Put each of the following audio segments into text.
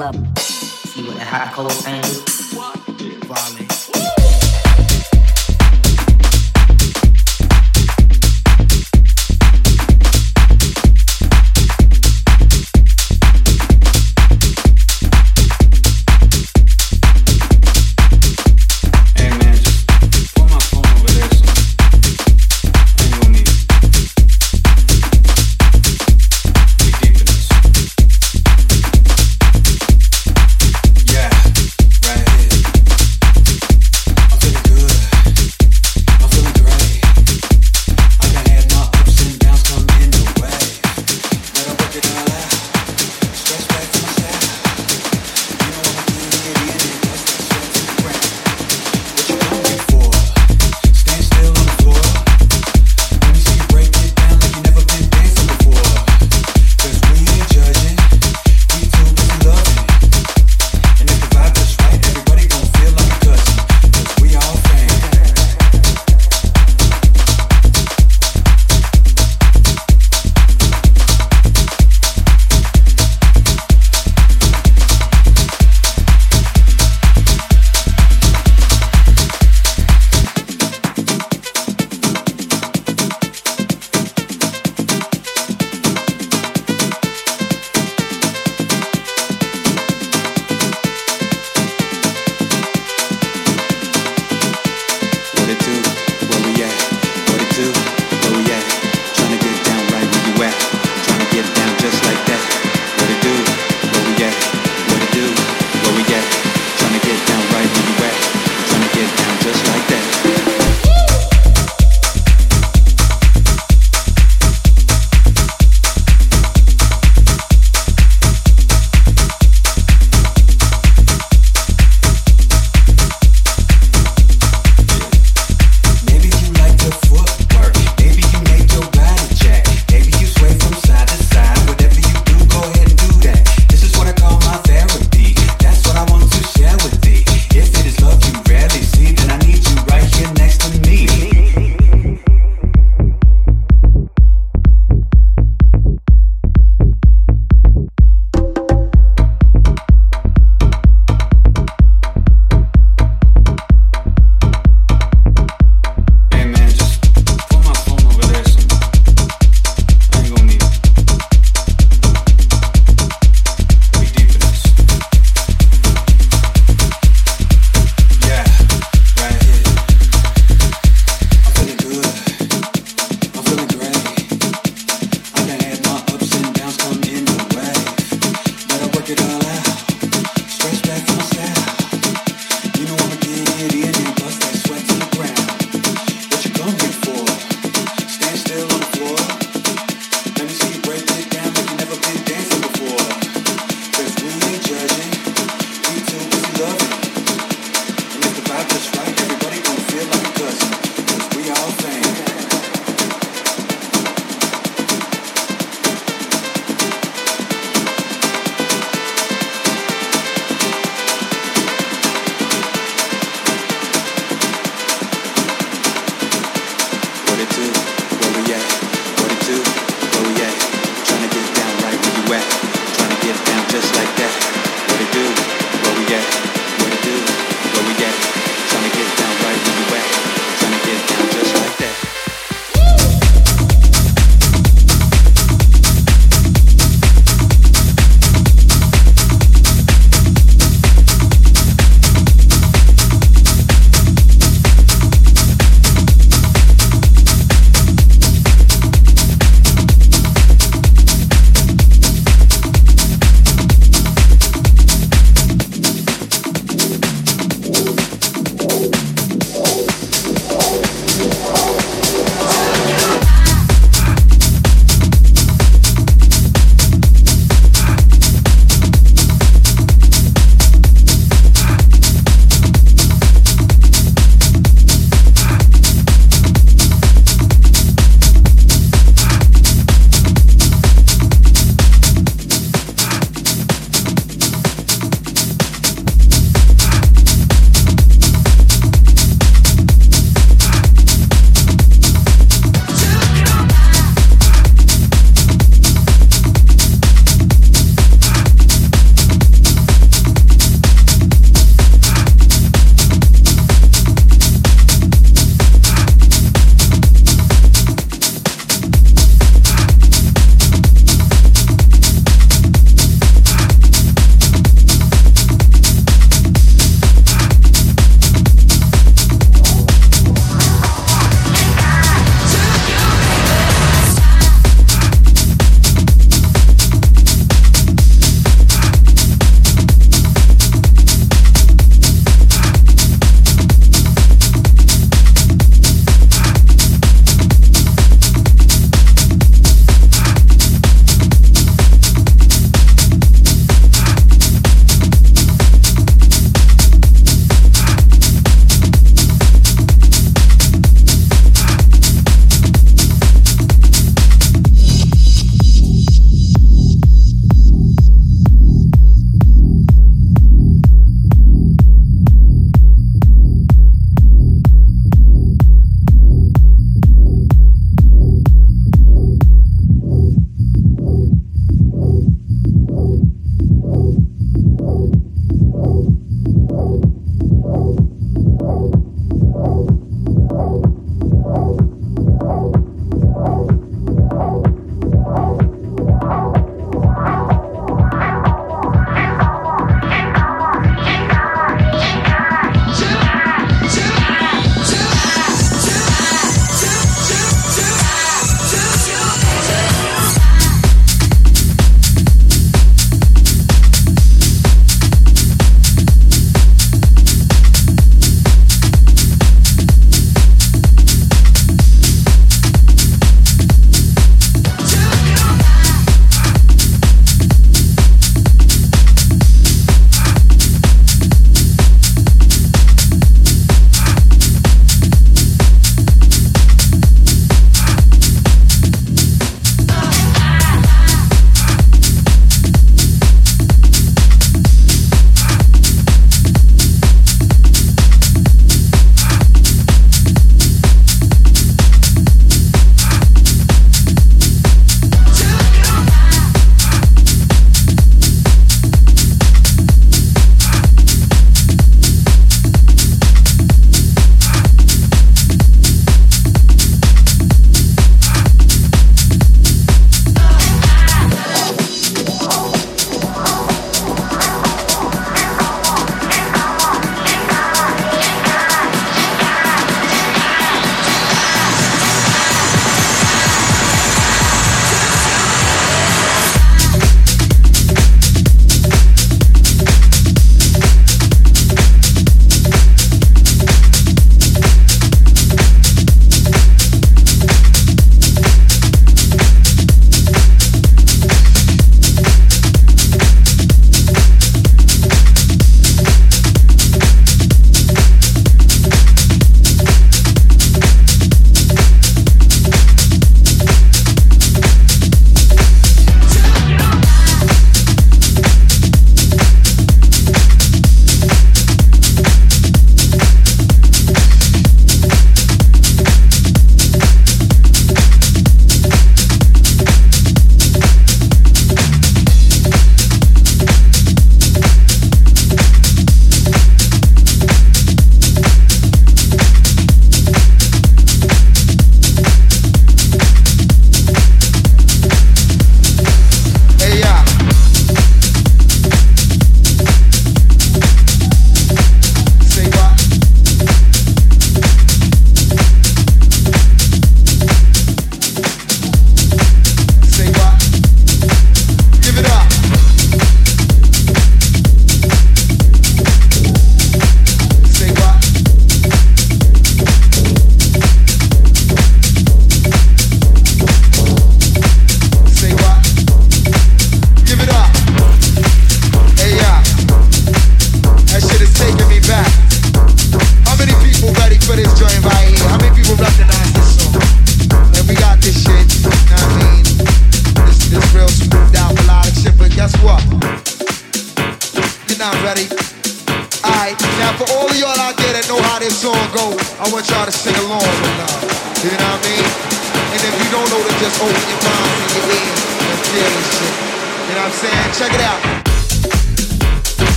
right here.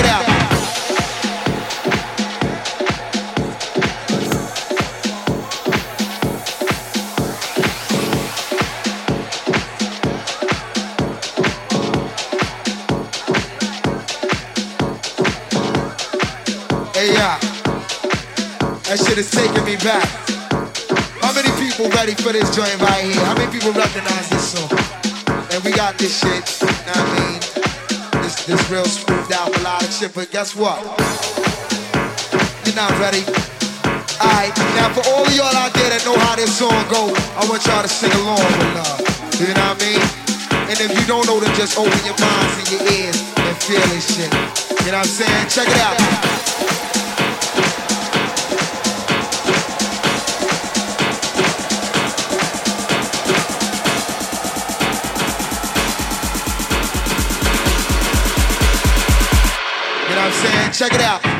I'm saying? Check it out. is taking me back. How many people ready for this joint right here? How many people recognize this song? And we got this shit, you know I mean? This, real smoothed out melodic shit, but guess what? You're not ready. Alright, now for all of y'all out there that know how this song go, I want y'all to sing along with love. You know what I mean? And if you don't know, then just open your minds and your ears and feel this shit. You know what I'm saying? Check it out. Check it out.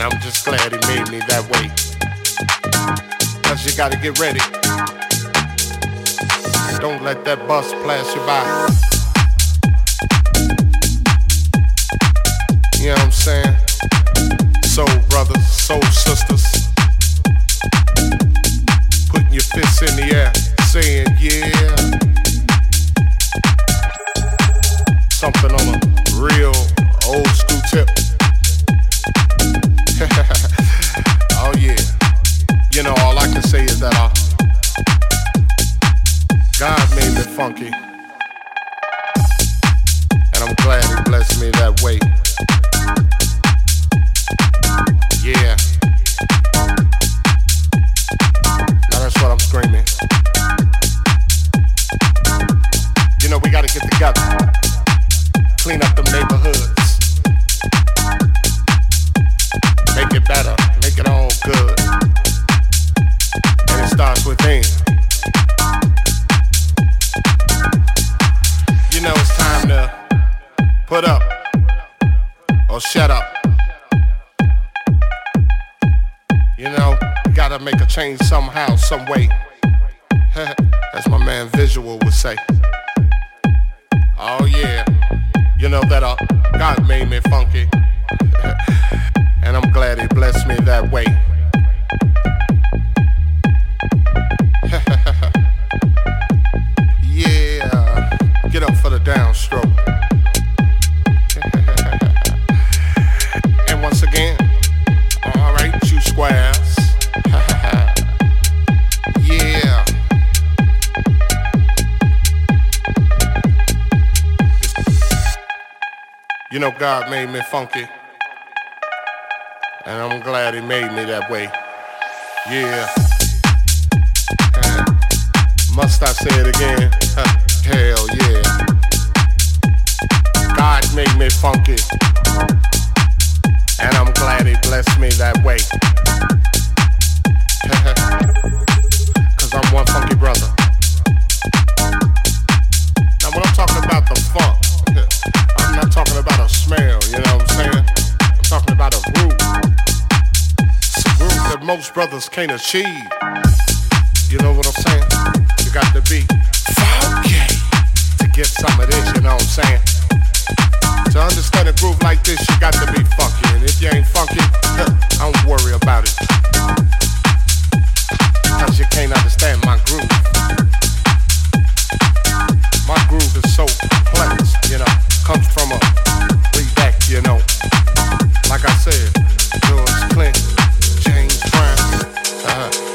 And I'm just glad he made me that way. Cause you gotta get ready. Don't let that bus pass you by. You know what I'm saying? Soul brothers, soul sisters. Putting your fists in the air, saying, yeah. Something on a real old school tip. oh yeah. You know, all I can say is that uh, God made me funky. And I'm glad he blessed me that way. Yeah. Now that's what I'm screaming. You know, we gotta get together. Clean up them neighborhoods. Make it all good. And it starts within. You know, it's time to put up or shut up. You know, gotta make a change somehow, some way. As my man Visual would say. Oh yeah, you know that uh, God made me funky, and I'm glad He blessed me that way. yeah, get up for the downstroke. and once again, all right, two squares. yeah. You know, God made me funky. And I'm glad He made me that way. Yeah. Must I say it again? Hell yeah. God made me funky. And I'm glad He blessed me that way. Cause I'm one funky brother. Now, when I'm talking about the funk, I'm not talking about a smell, you know what I'm saying? Talking about a groove. It's a groove that most brothers can't achieve. You know what I'm saying? You got to be funky to get some of this, you know what I'm saying? To understand a groove like this, you got to be funky. And if you ain't funky, I don't worry about it. Cause you can't understand my groove. Like I said, George Clinton, James Brown, uh,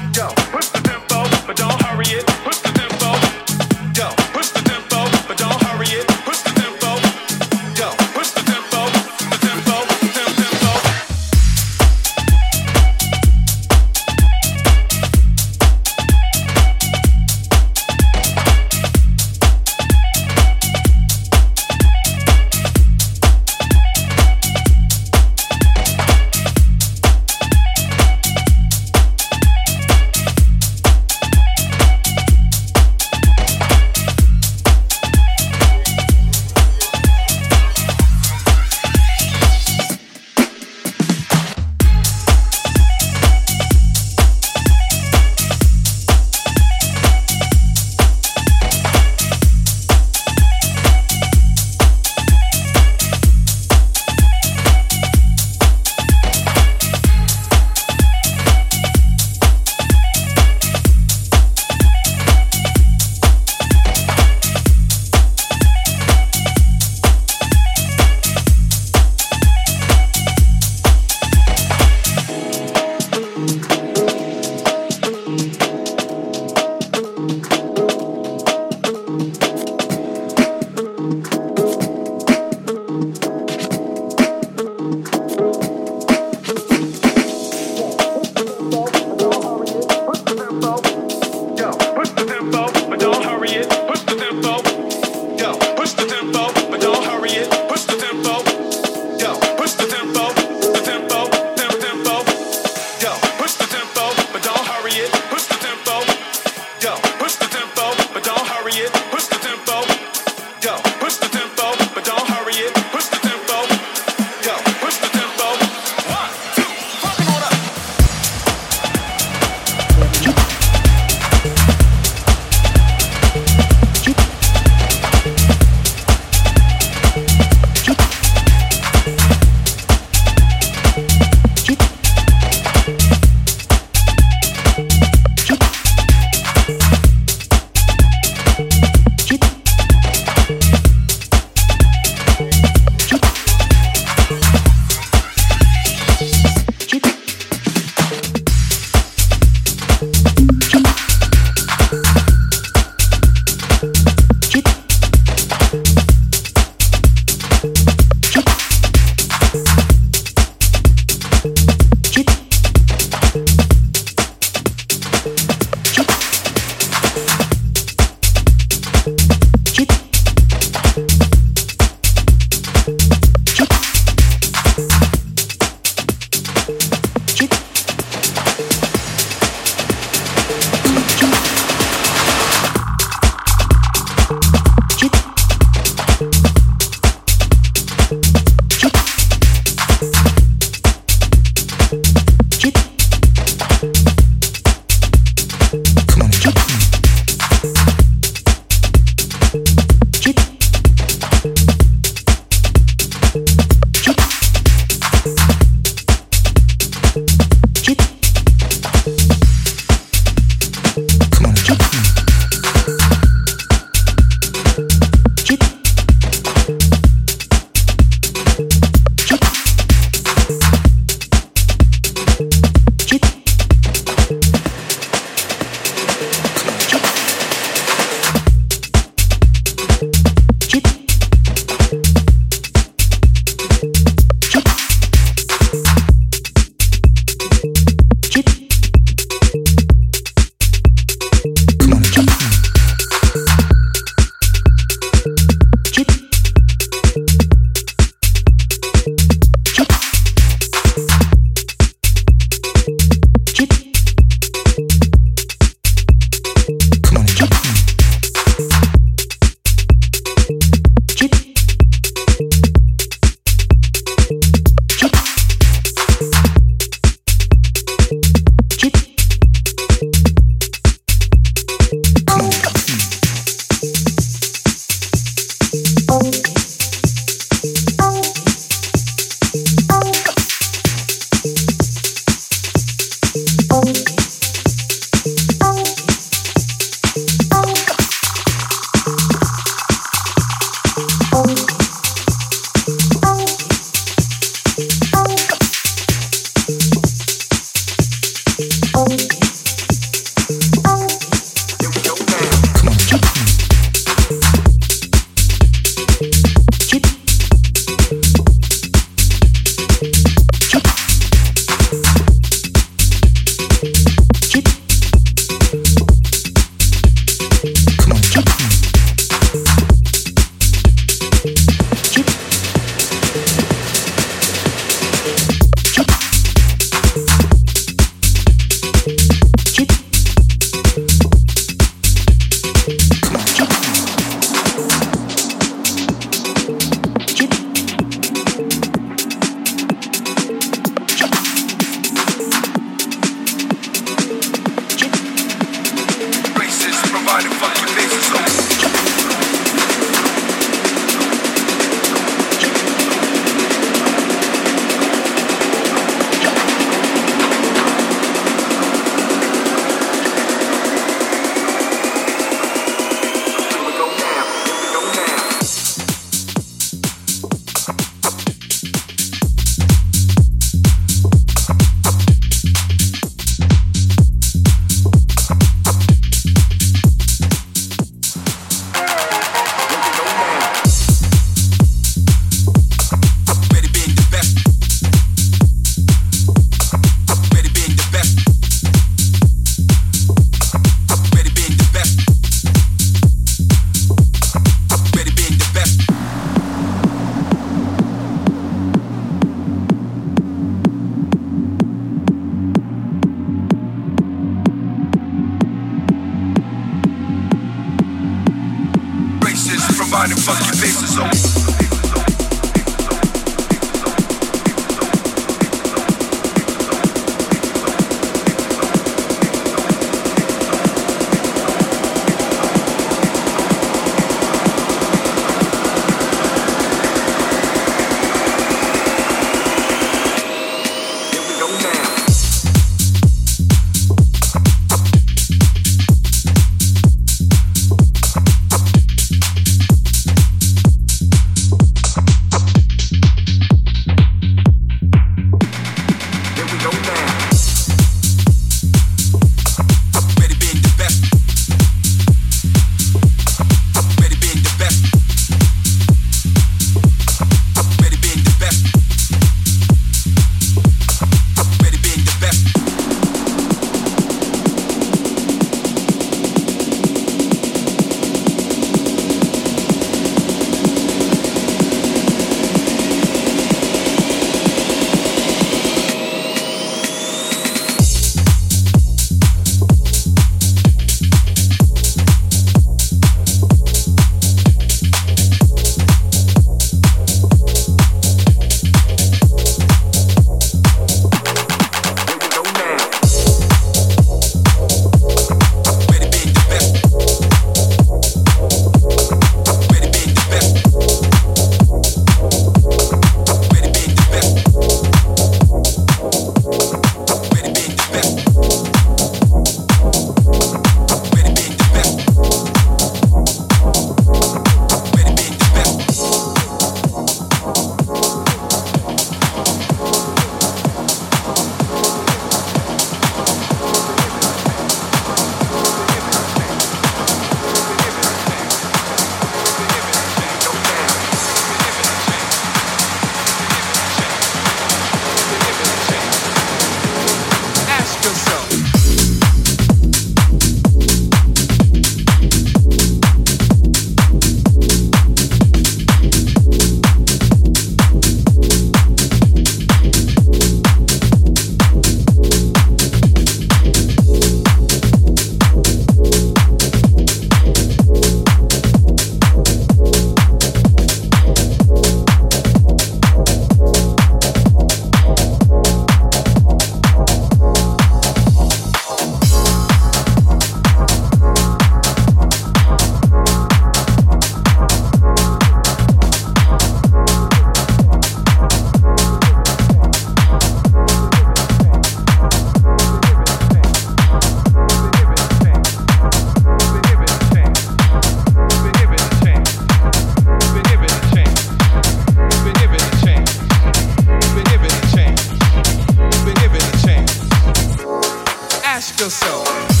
yourself.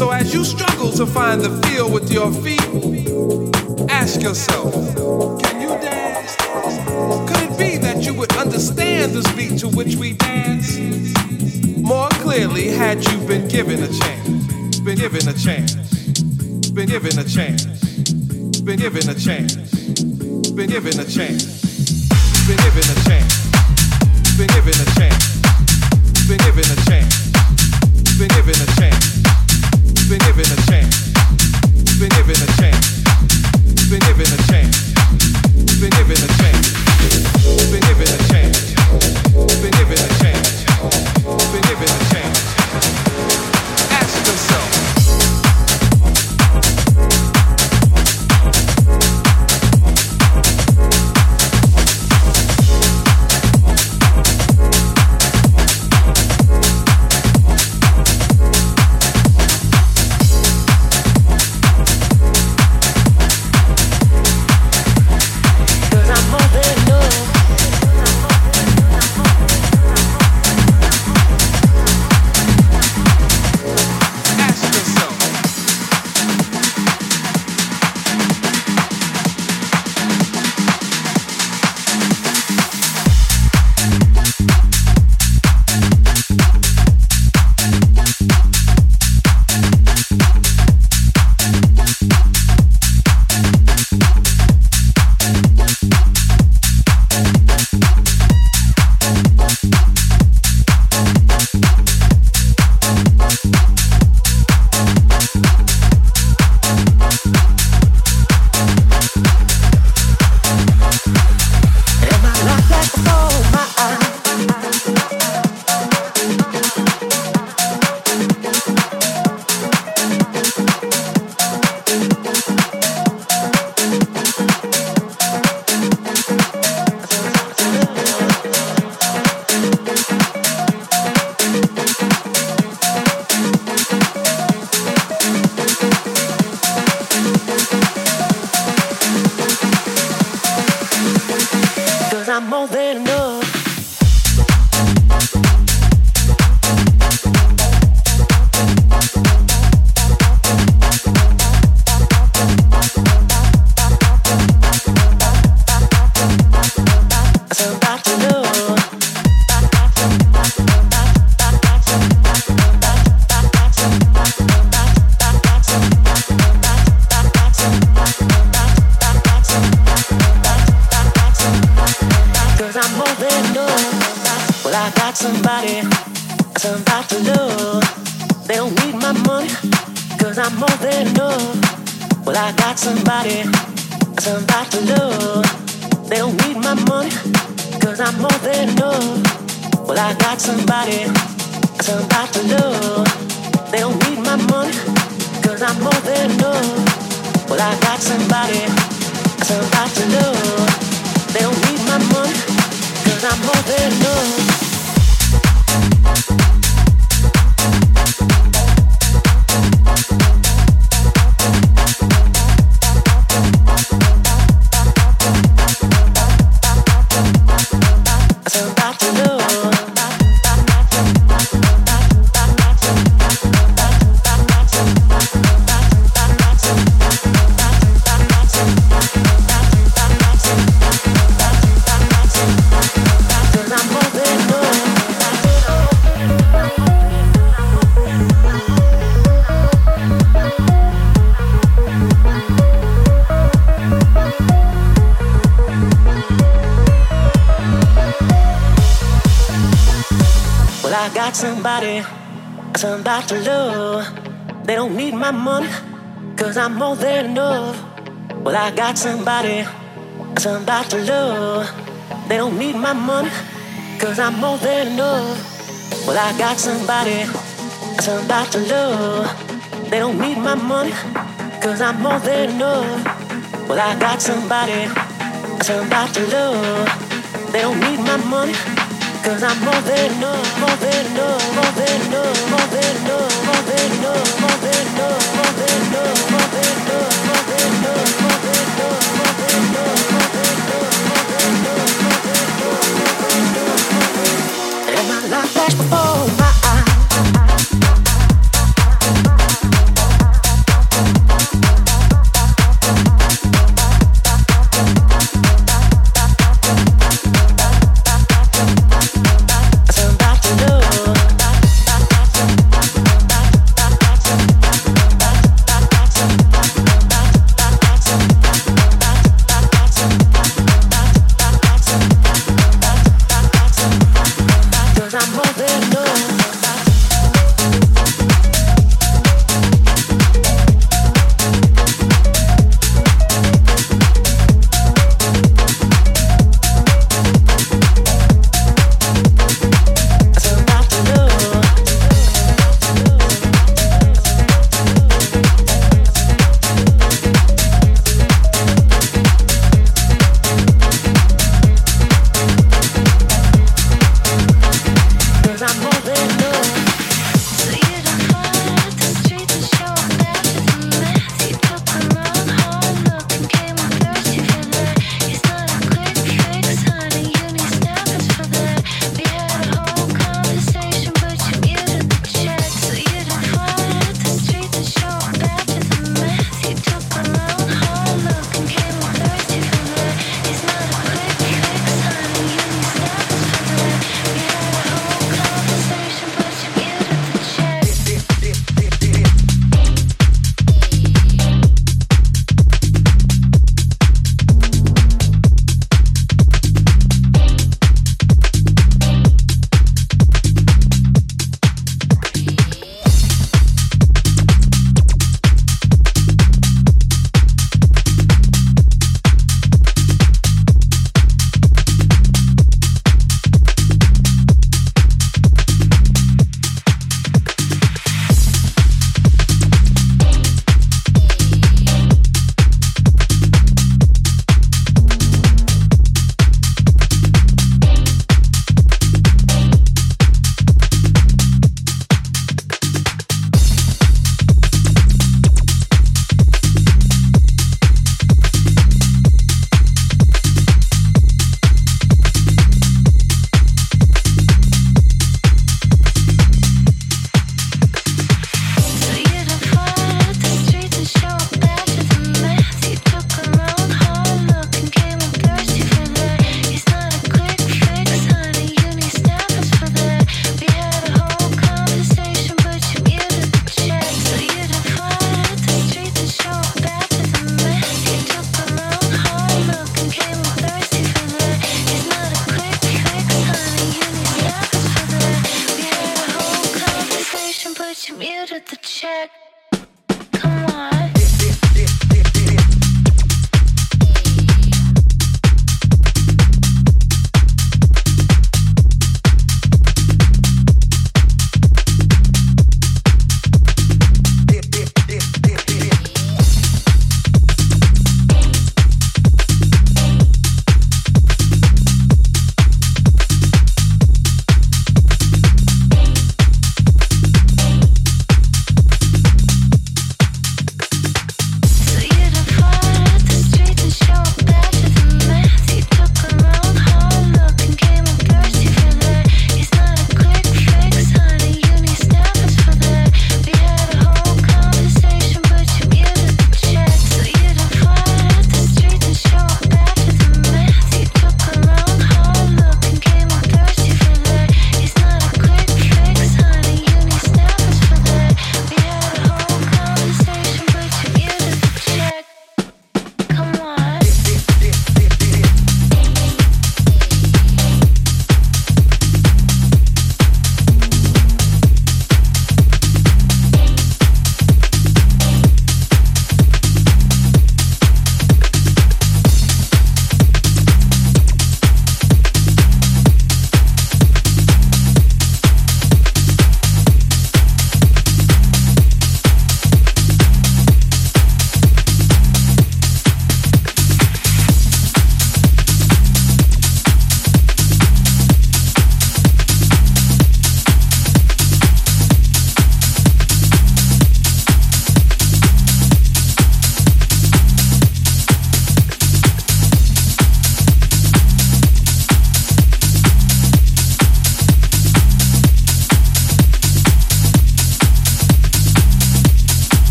So as you struggle to find the feel with your feet, ask yourself, can you dance? Could it be that you would understand the beat to which we dance more clearly had you been given a chance? Been given a chance. Been given a chance. Been given a chance. Been given a chance. Been given a chance. Been given a chance. Been given a chance. Been given a chance been given a chance. Ask yourself. about to I got somebody, somebody to love. They don't need my money, cause I'm more than enough. Well, I got somebody, somebody to love. They don't need my money, cause I'm more than enough. Well, I got somebody, somebody to love. They don't need my money, cause I'm more than enough, more than enough, more than enough, more than enough, more than enough, more than enough, more than enough, more than enough, more than enough. more than enough, more than enough, more than enough, more than enough, more than enough, more than enough. And my life flashed before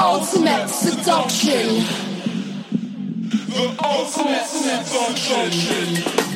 ultimate seduction. The ultimate seduction.